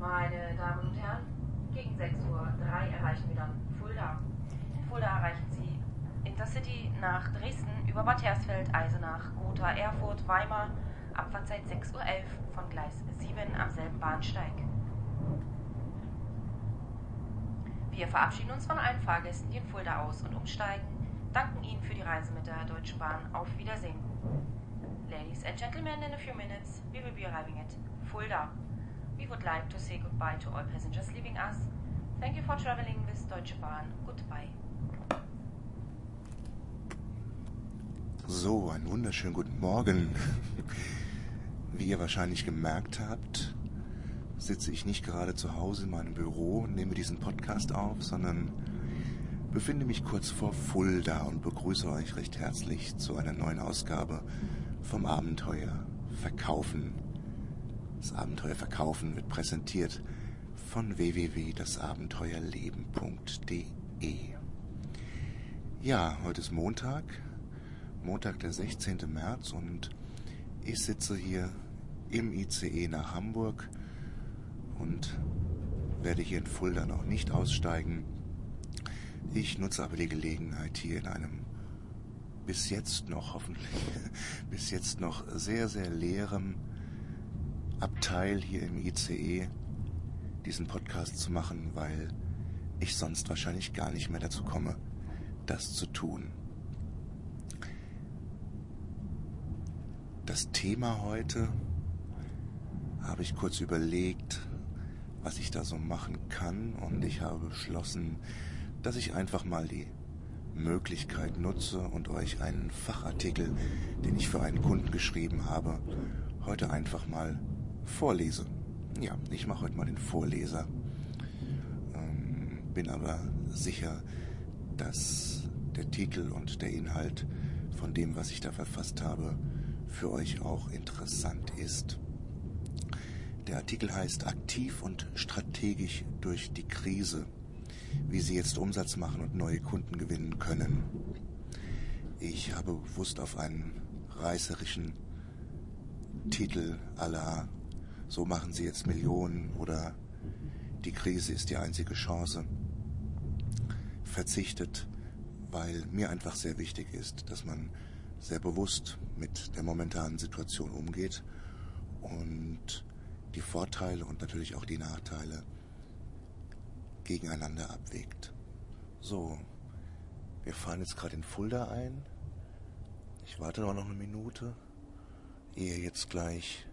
Meine Damen und Herren, gegen 6.03 Uhr erreichen wir dann Fulda. In Fulda erreichen Sie Intercity nach Dresden über Bad Hersfeld, Eisenach, Gotha, Erfurt, Weimar, Abfahrtzeit 6.11 Uhr von Gleis 7 am selben Bahnsteig. Wir verabschieden uns von allen Fahrgästen, die in Fulda aus- und umsteigen, danken Ihnen für die Reise mit der Deutschen Bahn. Auf Wiedersehen. Ladies and gentlemen, in a few minutes we will be arriving at Fulda. We would like to say goodbye to all passengers leaving us. Thank you for traveling with Deutsche Bahn. Goodbye. So, einen wunderschönen guten Morgen. Wie ihr wahrscheinlich gemerkt habt, sitze ich nicht gerade zu Hause in meinem Büro und nehme diesen Podcast auf, sondern befinde mich kurz vor Fulda und begrüße euch recht herzlich zu einer neuen Ausgabe vom Abenteuer Verkaufen. Das Abenteuer Verkaufen wird präsentiert von www.dasabenteuerleben.de. Ja, heute ist Montag, Montag der 16. März und ich sitze hier im ICE nach Hamburg und werde hier in Fulda noch nicht aussteigen. Ich nutze aber die Gelegenheit hier in einem bis jetzt noch hoffentlich bis jetzt noch sehr sehr leerem Abteil hier im ICE diesen Podcast zu machen, weil ich sonst wahrscheinlich gar nicht mehr dazu komme, das zu tun. Das Thema heute habe ich kurz überlegt, was ich da so machen kann und ich habe beschlossen, dass ich einfach mal die Möglichkeit nutze und euch einen Fachartikel, den ich für einen Kunden geschrieben habe, heute einfach mal vorlese. Ja, ich mache heute mal den Vorleser. Ähm, bin aber sicher, dass der Titel und der Inhalt von dem, was ich da verfasst habe, für euch auch interessant ist. Der Artikel heißt Aktiv und strategisch durch die Krise, wie Sie jetzt Umsatz machen und neue Kunden gewinnen können. Ich habe bewusst auf einen reißerischen Titel aller So machen Sie jetzt Millionen oder Die Krise ist die einzige Chance verzichtet, weil mir einfach sehr wichtig ist, dass man sehr bewusst mit der momentanen Situation umgeht und die Vorteile und natürlich auch die Nachteile gegeneinander abwägt. So, wir fahren jetzt gerade in Fulda ein. Ich warte noch eine Minute, ehe jetzt gleich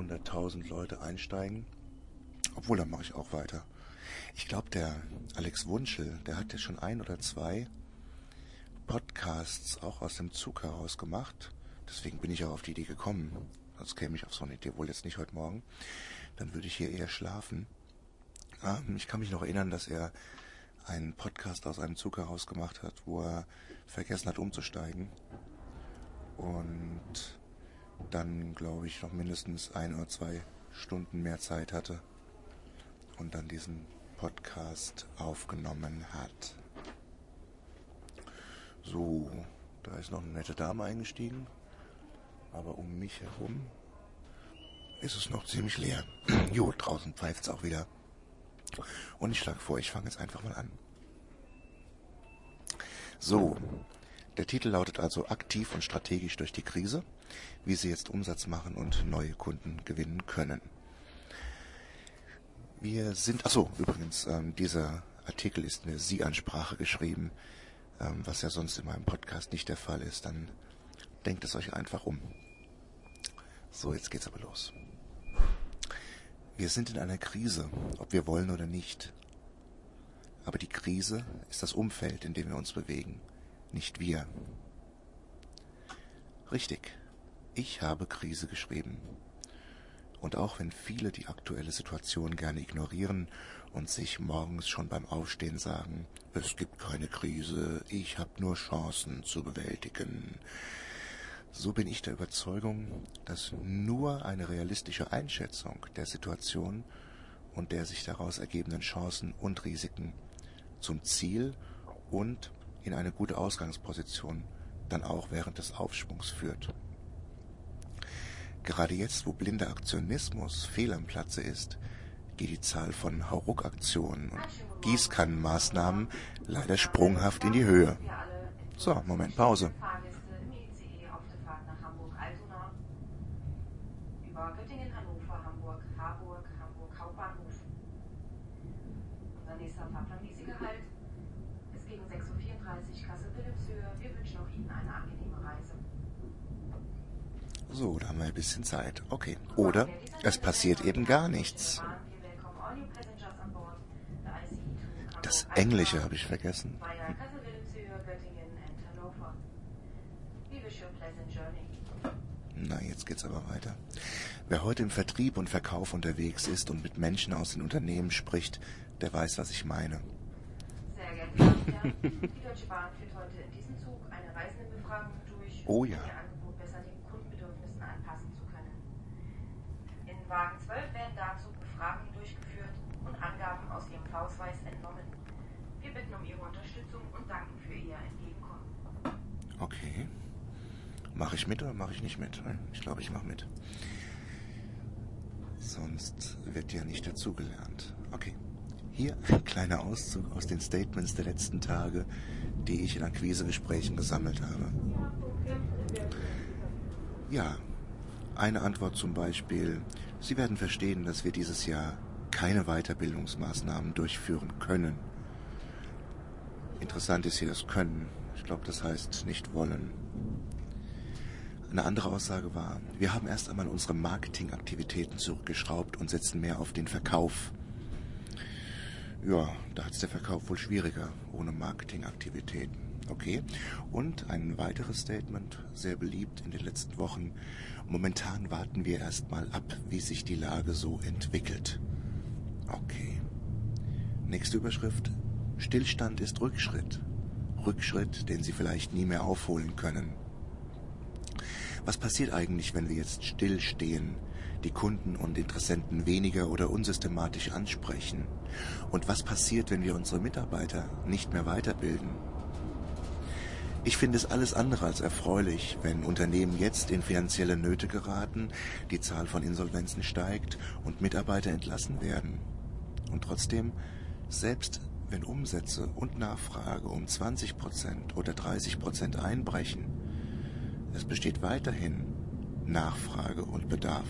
100.000 Leute einsteigen. Obwohl, dann mache ich auch weiter. Ich glaube, der Alex Wunschel, der hat ja schon ein oder zwei Podcasts auch aus dem Zug heraus gemacht. Deswegen bin ich auch auf die Idee gekommen. Sonst käme ich auf so eine Idee wohl jetzt nicht heute Morgen. Dann würde ich hier eher schlafen. Ähm, ich kann mich noch erinnern, dass er einen Podcast aus einem Zug heraus gemacht hat, wo er vergessen hat umzusteigen. Und dann, glaube ich, noch mindestens ein oder zwei Stunden mehr Zeit hatte und dann diesen Podcast aufgenommen hat. So, da ist noch eine nette Dame eingestiegen, aber um mich herum ist es noch ziemlich leer. jo, draußen pfeift es auch wieder. Und ich schlage vor, ich fange jetzt einfach mal an. So, der Titel lautet also aktiv und strategisch durch die Krise, wie Sie jetzt Umsatz machen und neue Kunden gewinnen können. Wir sind, achso, übrigens, ähm, dieser Artikel ist eine Sie-Ansprache geschrieben, ähm, was ja sonst in meinem Podcast nicht der Fall ist. Dann denkt es euch einfach um. So, jetzt geht's aber los. Wir sind in einer Krise, ob wir wollen oder nicht. Aber die Krise ist das Umfeld, in dem wir uns bewegen, nicht wir. Richtig, ich habe Krise geschrieben. Und auch wenn viele die aktuelle Situation gerne ignorieren und sich morgens schon beim Aufstehen sagen, es gibt keine Krise, ich habe nur Chancen zu bewältigen, so bin ich der Überzeugung, dass nur eine realistische Einschätzung der Situation und der sich daraus ergebenden Chancen und Risiken zum Ziel und in eine gute Ausgangsposition dann auch während des Aufschwungs führt. Gerade jetzt, wo blinder Aktionismus fehl am Platze ist, geht die Zahl von Hauruck-Aktionen und Gießkannenmaßnahmen leider sprunghaft in die Höhe. So, Moment, Pause. Fahrgäste im ICE auf der Fahrt nach Hamburg-Altona. Über Göttingen, Hannover, Hamburg, Harburg, Hamburg Hauptbahnhof. Unser nächster Fahrplan Wiesegehalt ist gegen 6.34 Uhr Kassel-Wilhelmshöhe. Wir wünschen auch Ihnen eine angenehme Reise. So, da haben wir ein bisschen Zeit. Okay. Oder es passiert eben gar nichts. Das Englische habe ich vergessen. Na, jetzt geht's aber weiter. Wer heute im Vertrieb und Verkauf unterwegs ist und mit Menschen aus den Unternehmen spricht, der weiß, was ich meine. Sehr geehrte Damen und Herren, die Deutsche Bahn führt heute in diesem Zug eine Reisendenbefragung durch, Oh ja. Kundenbedürfnissen anpassen zu können. In Wagen 12 werden dazu Befragungen durchgeführt und Angaben aus Ihrem Ausweis entnommen. Wir bitten um Ihre Unterstützung und danken für Ihr Entgegenkommen. Okay. Mache ich mit oder mache ich nicht mit? Ich glaube, ich mache mit. Sonst wird ja nicht dazugelernt. Okay. Hier ein kleiner Auszug aus den Statements der letzten Tage, die ich in Akquisegesprächen gesammelt habe. Ja, eine Antwort zum Beispiel. Sie werden verstehen, dass wir dieses Jahr keine Weiterbildungsmaßnahmen durchführen können. Interessant ist hier das Können. Ich glaube, das heißt nicht wollen. Eine andere Aussage war, wir haben erst einmal unsere Marketingaktivitäten zurückgeschraubt und setzen mehr auf den Verkauf. Ja, da hat es der Verkauf wohl schwieriger ohne Marketingaktivitäten. Okay. Und ein weiteres Statement, sehr beliebt in den letzten Wochen. Momentan warten wir erstmal ab, wie sich die Lage so entwickelt. Okay. Nächste Überschrift. Stillstand ist Rückschritt. Rückschritt, den Sie vielleicht nie mehr aufholen können. Was passiert eigentlich, wenn wir jetzt stillstehen, die Kunden und Interessenten weniger oder unsystematisch ansprechen? Und was passiert, wenn wir unsere Mitarbeiter nicht mehr weiterbilden? Ich finde es alles andere als erfreulich, wenn Unternehmen jetzt in finanzielle Nöte geraten, die Zahl von Insolvenzen steigt und Mitarbeiter entlassen werden. Und trotzdem, selbst wenn Umsätze und Nachfrage um 20 Prozent oder 30 Prozent einbrechen, es besteht weiterhin Nachfrage und Bedarf.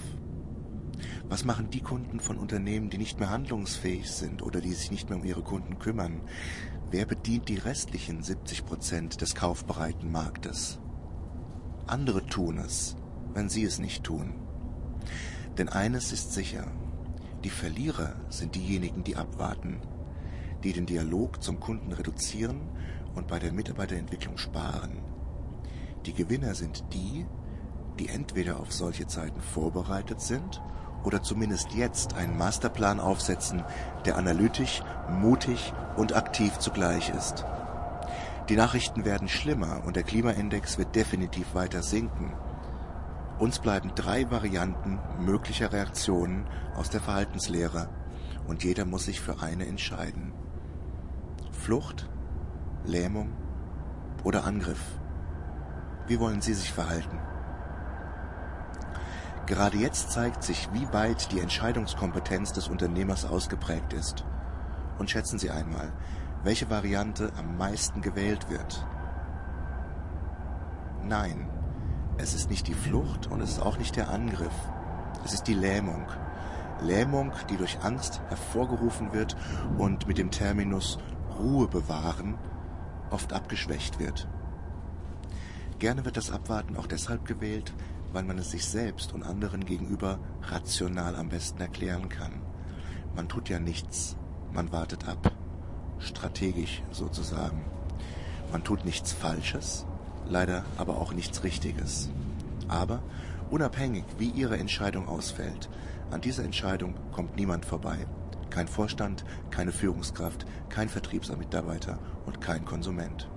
Was machen die Kunden von Unternehmen, die nicht mehr handlungsfähig sind oder die sich nicht mehr um ihre Kunden kümmern? Wer bedient die restlichen 70 Prozent des kaufbereiten Marktes? Andere tun es, wenn sie es nicht tun. Denn eines ist sicher, die Verlierer sind diejenigen, die abwarten, die den Dialog zum Kunden reduzieren und bei der Mitarbeiterentwicklung sparen. Die Gewinner sind die, die entweder auf solche Zeiten vorbereitet sind oder zumindest jetzt einen Masterplan aufsetzen, der analytisch, mutig und aktiv zugleich ist. Die Nachrichten werden schlimmer und der Klimaindex wird definitiv weiter sinken. Uns bleiben drei Varianten möglicher Reaktionen aus der Verhaltenslehre und jeder muss sich für eine entscheiden. Flucht, Lähmung oder Angriff. Wie wollen Sie sich verhalten? Gerade jetzt zeigt sich, wie weit die Entscheidungskompetenz des Unternehmers ausgeprägt ist. Und schätzen Sie einmal, welche Variante am meisten gewählt wird. Nein, es ist nicht die Flucht und es ist auch nicht der Angriff. Es ist die Lähmung. Lähmung, die durch Angst hervorgerufen wird und mit dem Terminus Ruhe bewahren oft abgeschwächt wird. Gerne wird das Abwarten auch deshalb gewählt, weil man es sich selbst und anderen gegenüber rational am besten erklären kann. Man tut ja nichts, man wartet ab, strategisch sozusagen. Man tut nichts Falsches, leider aber auch nichts Richtiges. Aber unabhängig, wie Ihre Entscheidung ausfällt, an dieser Entscheidung kommt niemand vorbei. Kein Vorstand, keine Führungskraft, kein Vertriebsmitarbeiter und kein Konsument.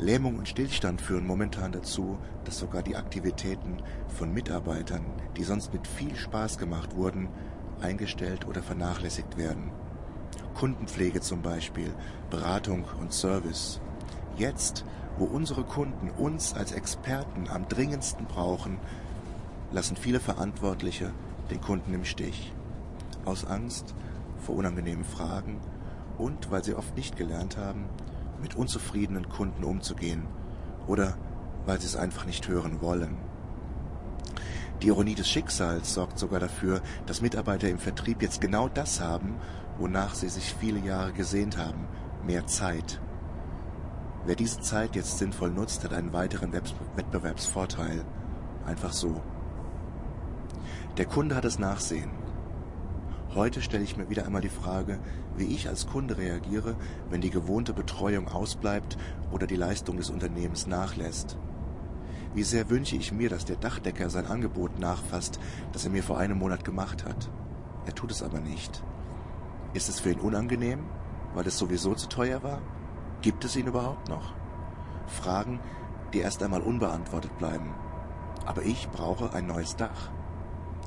Lähmung und Stillstand führen momentan dazu, dass sogar die Aktivitäten von Mitarbeitern, die sonst mit viel Spaß gemacht wurden, eingestellt oder vernachlässigt werden. Kundenpflege zum Beispiel, Beratung und Service. Jetzt, wo unsere Kunden uns als Experten am dringendsten brauchen, lassen viele Verantwortliche den Kunden im Stich. Aus Angst vor unangenehmen Fragen und weil sie oft nicht gelernt haben, mit unzufriedenen Kunden umzugehen oder weil sie es einfach nicht hören wollen. Die Ironie des Schicksals sorgt sogar dafür, dass Mitarbeiter im Vertrieb jetzt genau das haben, wonach sie sich viele Jahre gesehnt haben, mehr Zeit. Wer diese Zeit jetzt sinnvoll nutzt, hat einen weiteren Wettbewerbsvorteil. Einfach so. Der Kunde hat das Nachsehen. Heute stelle ich mir wieder einmal die Frage, wie ich als Kunde reagiere, wenn die gewohnte Betreuung ausbleibt oder die Leistung des Unternehmens nachlässt. Wie sehr wünsche ich mir, dass der Dachdecker sein Angebot nachfasst, das er mir vor einem Monat gemacht hat. Er tut es aber nicht. Ist es für ihn unangenehm, weil es sowieso zu teuer war? Gibt es ihn überhaupt noch? Fragen, die erst einmal unbeantwortet bleiben. Aber ich brauche ein neues Dach.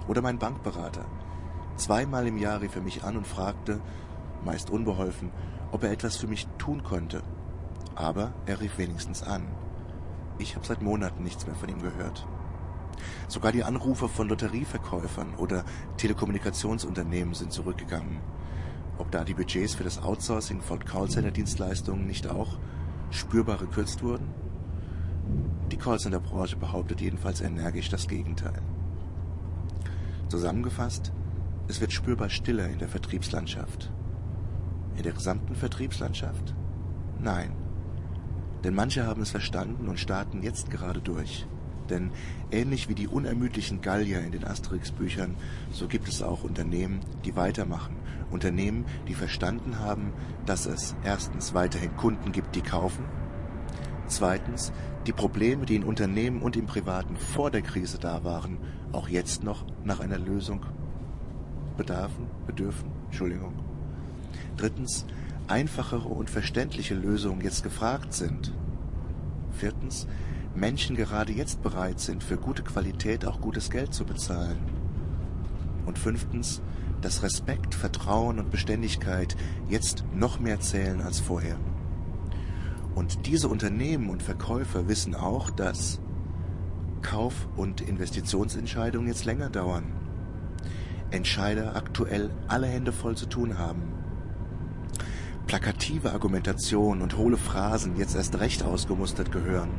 Oder mein Bankberater. Zweimal im Jahr rief er mich an und fragte, meist unbeholfen, ob er etwas für mich tun könnte. Aber er rief wenigstens an. Ich habe seit Monaten nichts mehr von ihm gehört. Sogar die Anrufe von Lotterieverkäufern oder Telekommunikationsunternehmen sind zurückgegangen. Ob da die Budgets für das Outsourcing von Callcenter-Dienstleistungen nicht auch spürbar gekürzt wurden? Die Callcenter-Branche behauptet jedenfalls energisch das Gegenteil. Zusammengefasst, es wird spürbar stiller in der Vertriebslandschaft. In der gesamten Vertriebslandschaft? Nein. Denn manche haben es verstanden und starten jetzt gerade durch. Denn ähnlich wie die unermüdlichen Gallier in den Asterix-Büchern, so gibt es auch Unternehmen, die weitermachen. Unternehmen, die verstanden haben, dass es erstens weiterhin Kunden gibt, die kaufen. Zweitens, die Probleme, die in Unternehmen und im Privaten vor der Krise da waren, auch jetzt noch nach einer Lösung bedarfen, bedürfen. Entschuldigung. Drittens, einfachere und verständliche Lösungen jetzt gefragt sind. Viertens, Menschen gerade jetzt bereit sind, für gute Qualität auch gutes Geld zu bezahlen. Und fünftens, dass Respekt, Vertrauen und Beständigkeit jetzt noch mehr zählen als vorher. Und diese Unternehmen und Verkäufer wissen auch, dass Kauf- und Investitionsentscheidungen jetzt länger dauern. Entscheider aktuell alle Hände voll zu tun haben. Plakative Argumentation und hohle Phrasen jetzt erst recht ausgemustert gehören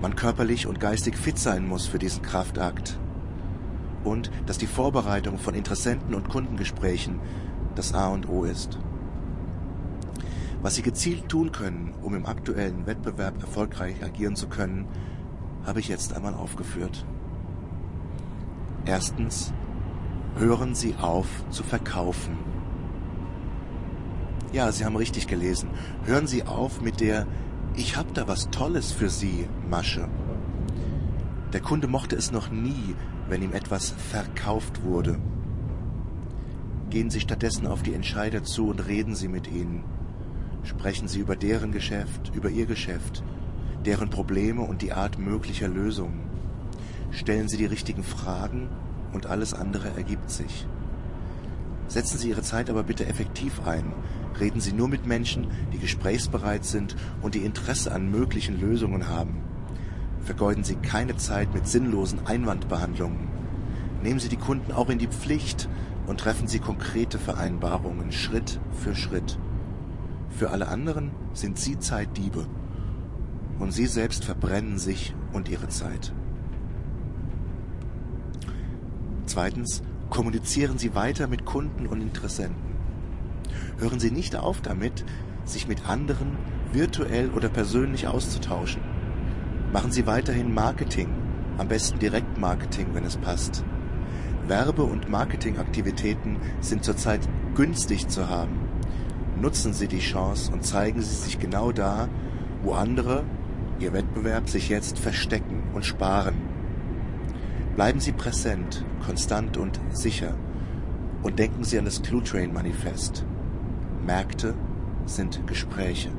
man körperlich und geistig fit sein muss für diesen Kraftakt und dass die Vorbereitung von Interessenten und Kundengesprächen das A und O ist. Was Sie gezielt tun können, um im aktuellen Wettbewerb erfolgreich agieren zu können, habe ich jetzt einmal aufgeführt. Erstens, hören Sie auf zu verkaufen. Ja, Sie haben richtig gelesen. Hören Sie auf mit der ich hab da was Tolles für Sie, Masche. Der Kunde mochte es noch nie, wenn ihm etwas verkauft wurde. Gehen Sie stattdessen auf die Entscheider zu und reden Sie mit ihnen. Sprechen Sie über deren Geschäft, über Ihr Geschäft, deren Probleme und die Art möglicher Lösungen. Stellen Sie die richtigen Fragen und alles andere ergibt sich. Setzen Sie Ihre Zeit aber bitte effektiv ein. Reden Sie nur mit Menschen, die gesprächsbereit sind und die Interesse an möglichen Lösungen haben. Vergeuden Sie keine Zeit mit sinnlosen Einwandbehandlungen. Nehmen Sie die Kunden auch in die Pflicht und treffen Sie konkrete Vereinbarungen Schritt für Schritt. Für alle anderen sind Sie Zeitdiebe und Sie selbst verbrennen sich und Ihre Zeit. Zweitens, kommunizieren Sie weiter mit Kunden und Interessenten. Hören Sie nicht auf damit, sich mit anderen virtuell oder persönlich auszutauschen. Machen Sie weiterhin Marketing, am besten Direktmarketing, wenn es passt. Werbe- und Marketingaktivitäten sind zurzeit günstig zu haben. Nutzen Sie die Chance und zeigen Sie sich genau da, wo andere, Ihr Wettbewerb, sich jetzt verstecken und sparen. Bleiben Sie präsent, konstant und sicher und denken Sie an das Clue Train Manifest. Märkte sind Gespräche.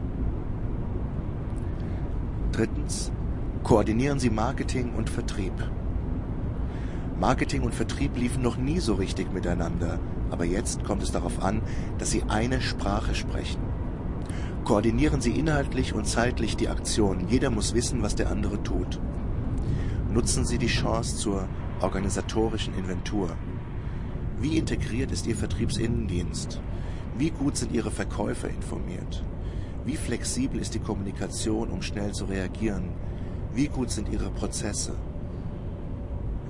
Drittens, koordinieren Sie Marketing und Vertrieb. Marketing und Vertrieb liefen noch nie so richtig miteinander, aber jetzt kommt es darauf an, dass Sie eine Sprache sprechen. Koordinieren Sie inhaltlich und zeitlich die Aktion. Jeder muss wissen, was der andere tut. Nutzen Sie die Chance zur organisatorischen Inventur. Wie integriert ist Ihr Vertriebsinnendienst? Wie gut sind Ihre Verkäufer informiert? Wie flexibel ist die Kommunikation, um schnell zu reagieren? Wie gut sind Ihre Prozesse?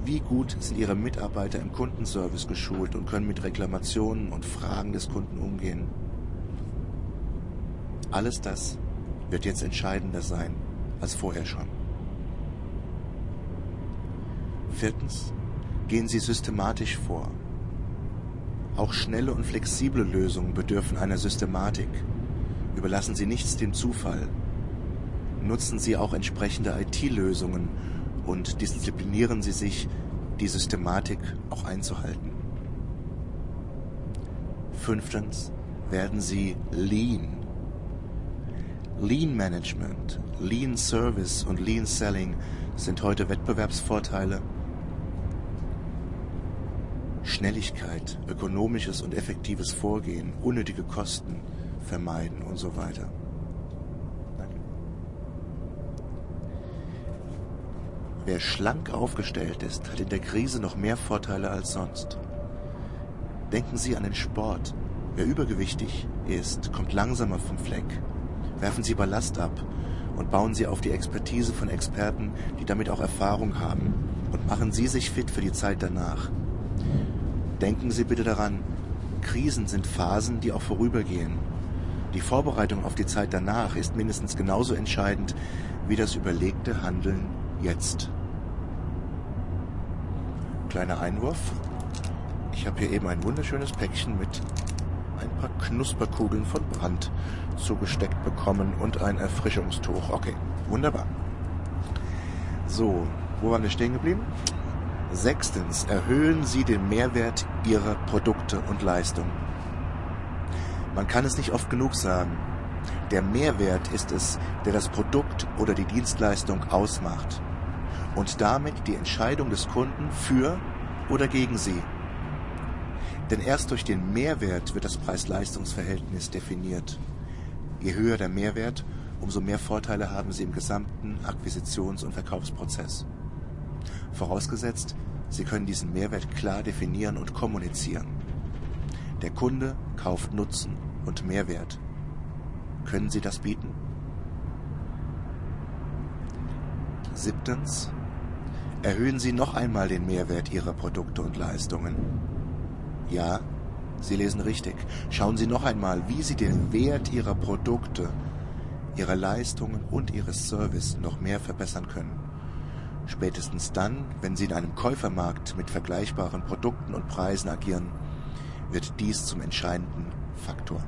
Wie gut sind Ihre Mitarbeiter im Kundenservice geschult und können mit Reklamationen und Fragen des Kunden umgehen? Alles das wird jetzt entscheidender sein als vorher schon. Viertens, gehen Sie systematisch vor. Auch schnelle und flexible Lösungen bedürfen einer Systematik. Überlassen Sie nichts dem Zufall. Nutzen Sie auch entsprechende IT-Lösungen und disziplinieren Sie sich, die Systematik auch einzuhalten. Fünftens werden Sie lean. Lean Management, Lean Service und Lean Selling sind heute Wettbewerbsvorteile. Schnelligkeit, ökonomisches und effektives Vorgehen, unnötige Kosten vermeiden und so weiter. Wer schlank aufgestellt ist, hat in der Krise noch mehr Vorteile als sonst. Denken Sie an den Sport. Wer übergewichtig ist, kommt langsamer vom Fleck. Werfen Sie Ballast ab und bauen Sie auf die Expertise von Experten, die damit auch Erfahrung haben. Und machen Sie sich fit für die Zeit danach. Denken Sie bitte daran, Krisen sind Phasen, die auch vorübergehen. Die Vorbereitung auf die Zeit danach ist mindestens genauso entscheidend wie das überlegte Handeln jetzt. Kleiner Einwurf. Ich habe hier eben ein wunderschönes Päckchen mit ein paar Knusperkugeln von Brand zugesteckt bekommen und ein Erfrischungstuch. Okay, wunderbar. So, wo waren wir stehen geblieben? Sechstens, erhöhen Sie den Mehrwert Ihrer Produkte und Leistungen. Man kann es nicht oft genug sagen. Der Mehrwert ist es, der das Produkt oder die Dienstleistung ausmacht und damit die Entscheidung des Kunden für oder gegen sie. Denn erst durch den Mehrwert wird das Preis-Leistungs-Verhältnis definiert. Je höher der Mehrwert, umso mehr Vorteile haben Sie im gesamten Akquisitions- und Verkaufsprozess. Vorausgesetzt, Sie können diesen Mehrwert klar definieren und kommunizieren. Der Kunde kauft Nutzen und Mehrwert. Können Sie das bieten? Siebtens. Erhöhen Sie noch einmal den Mehrwert Ihrer Produkte und Leistungen. Ja, Sie lesen richtig. Schauen Sie noch einmal, wie Sie den Wert Ihrer Produkte, Ihrer Leistungen und Ihres Service noch mehr verbessern können. Spätestens dann, wenn Sie in einem Käufermarkt mit vergleichbaren Produkten und Preisen agieren, wird dies zum entscheidenden Faktor.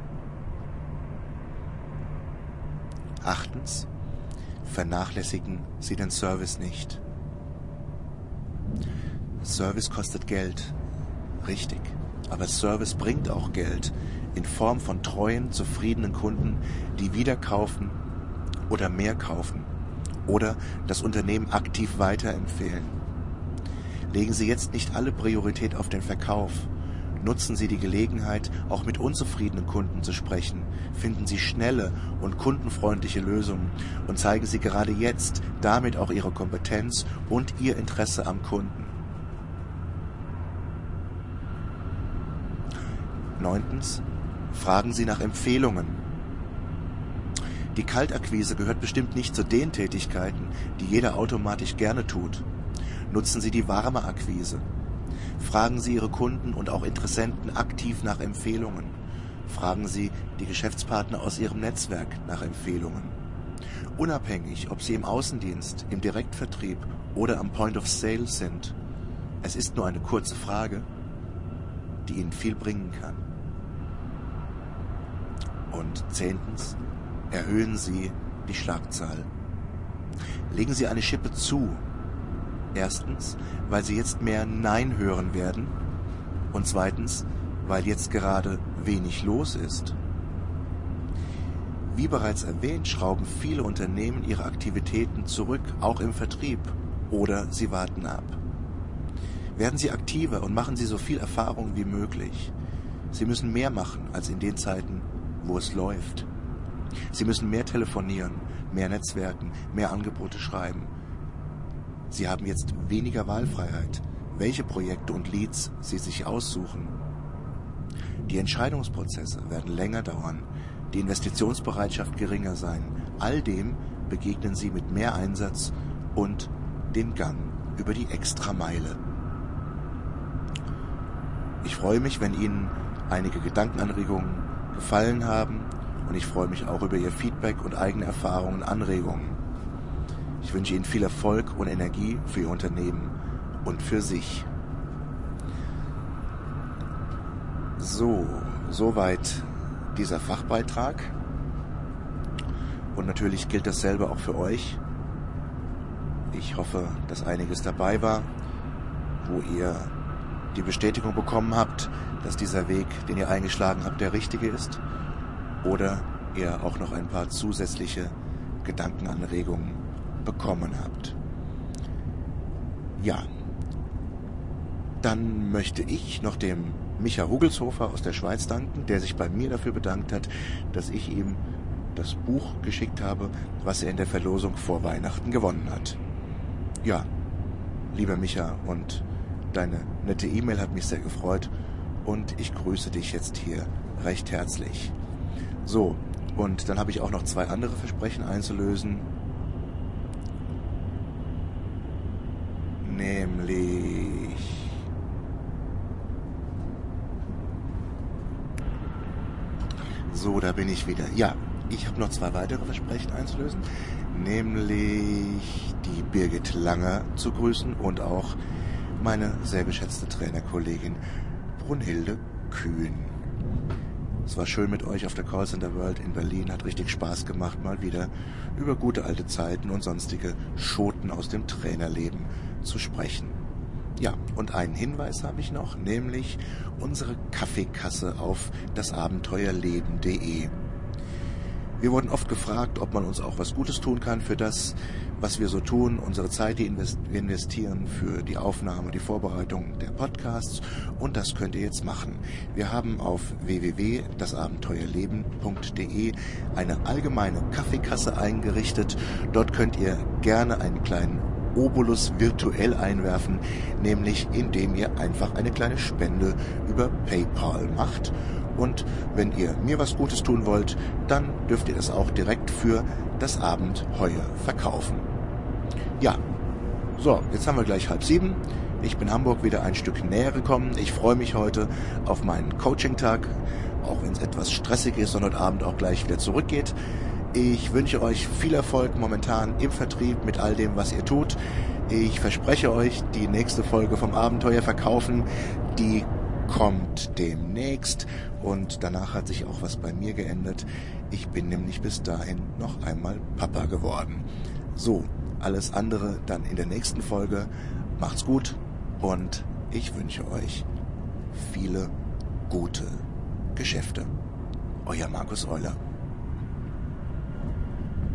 Achtens. Vernachlässigen Sie den Service nicht. Service kostet Geld. Richtig. Aber Service bringt auch Geld in Form von treuen, zufriedenen Kunden, die wieder kaufen oder mehr kaufen oder das Unternehmen aktiv weiterempfehlen. Legen Sie jetzt nicht alle Priorität auf den Verkauf. Nutzen Sie die Gelegenheit, auch mit unzufriedenen Kunden zu sprechen. Finden Sie schnelle und kundenfreundliche Lösungen und zeigen Sie gerade jetzt damit auch Ihre Kompetenz und Ihr Interesse am Kunden. Neuntens. Fragen Sie nach Empfehlungen. Die Kaltakquise gehört bestimmt nicht zu den Tätigkeiten, die jeder automatisch gerne tut. Nutzen Sie die warme Akquise. Fragen Sie Ihre Kunden und auch Interessenten aktiv nach Empfehlungen. Fragen Sie die Geschäftspartner aus Ihrem Netzwerk nach Empfehlungen. Unabhängig, ob Sie im Außendienst, im Direktvertrieb oder am Point of Sale sind. Es ist nur eine kurze Frage, die Ihnen viel bringen kann. Und zehntens, erhöhen Sie die Schlagzahl. Legen Sie eine Schippe zu. Erstens, weil Sie jetzt mehr Nein hören werden. Und zweitens, weil jetzt gerade wenig los ist. Wie bereits erwähnt, schrauben viele Unternehmen ihre Aktivitäten zurück, auch im Vertrieb, oder sie warten ab. Werden Sie aktiver und machen Sie so viel Erfahrung wie möglich. Sie müssen mehr machen als in den Zeiten, wo es läuft. Sie müssen mehr telefonieren, mehr Netzwerken, mehr Angebote schreiben. Sie haben jetzt weniger Wahlfreiheit, welche Projekte und Leads Sie sich aussuchen. Die Entscheidungsprozesse werden länger dauern, die Investitionsbereitschaft geringer sein. All dem begegnen Sie mit mehr Einsatz und dem Gang über die Extrameile. Ich freue mich, wenn Ihnen einige Gedankenanregungen gefallen haben und ich freue mich auch über Ihr Feedback und eigene Erfahrungen und Anregungen. Ich wünsche Ihnen viel Erfolg und Energie für Ihr Unternehmen und für sich. So, soweit dieser Fachbeitrag. Und natürlich gilt dasselbe auch für euch. Ich hoffe, dass einiges dabei war, wo ihr die Bestätigung bekommen habt, dass dieser Weg, den ihr eingeschlagen habt, der richtige ist. Oder ihr auch noch ein paar zusätzliche Gedankenanregungen bekommen habt. Ja, dann möchte ich noch dem Micha Rugelshofer aus der Schweiz danken, der sich bei mir dafür bedankt hat, dass ich ihm das Buch geschickt habe, was er in der Verlosung vor Weihnachten gewonnen hat. Ja, lieber Micha, und deine nette E-Mail hat mich sehr gefreut und ich grüße dich jetzt hier recht herzlich. So, und dann habe ich auch noch zwei andere Versprechen einzulösen. Nämlich So, da bin ich wieder. Ja, ich habe noch zwei weitere Versprechen einzulösen, nämlich die Birgit Langer zu grüßen und auch meine sehr geschätzte Trainerkollegin Brunhilde Kühn. Es war schön mit euch auf der Callcenter World in Berlin, hat richtig Spaß gemacht, mal wieder über gute alte Zeiten und sonstige Schoten aus dem Trainerleben zu sprechen. Ja, und einen Hinweis habe ich noch, nämlich unsere Kaffeekasse auf dasabenteuerleben.de. Wir wurden oft gefragt, ob man uns auch was Gutes tun kann für das, was wir so tun, unsere Zeit, die wir investieren für die Aufnahme, die Vorbereitung der Podcasts. Und das könnt ihr jetzt machen. Wir haben auf www.dasabenteuerleben.de eine allgemeine Kaffeekasse eingerichtet. Dort könnt ihr gerne einen kleinen Obolus virtuell einwerfen, nämlich indem ihr einfach eine kleine Spende über PayPal macht. Und wenn ihr mir was Gutes tun wollt, dann dürft ihr das auch direkt für das Abendheuer verkaufen. Ja, so, jetzt haben wir gleich halb sieben. Ich bin Hamburg wieder ein Stück näher gekommen. Ich freue mich heute auf meinen Coaching-Tag, auch wenn es etwas stressig ist und heute Abend auch gleich wieder zurückgeht. Ich wünsche euch viel Erfolg momentan im Vertrieb mit all dem, was ihr tut. Ich verspreche euch, die nächste Folge vom Abenteuer verkaufen, die kommt demnächst und danach hat sich auch was bei mir geändert. Ich bin nämlich bis dahin noch einmal Papa geworden. So, alles andere dann in der nächsten Folge. Macht's gut und ich wünsche euch viele gute Geschäfte. Euer Markus Euler.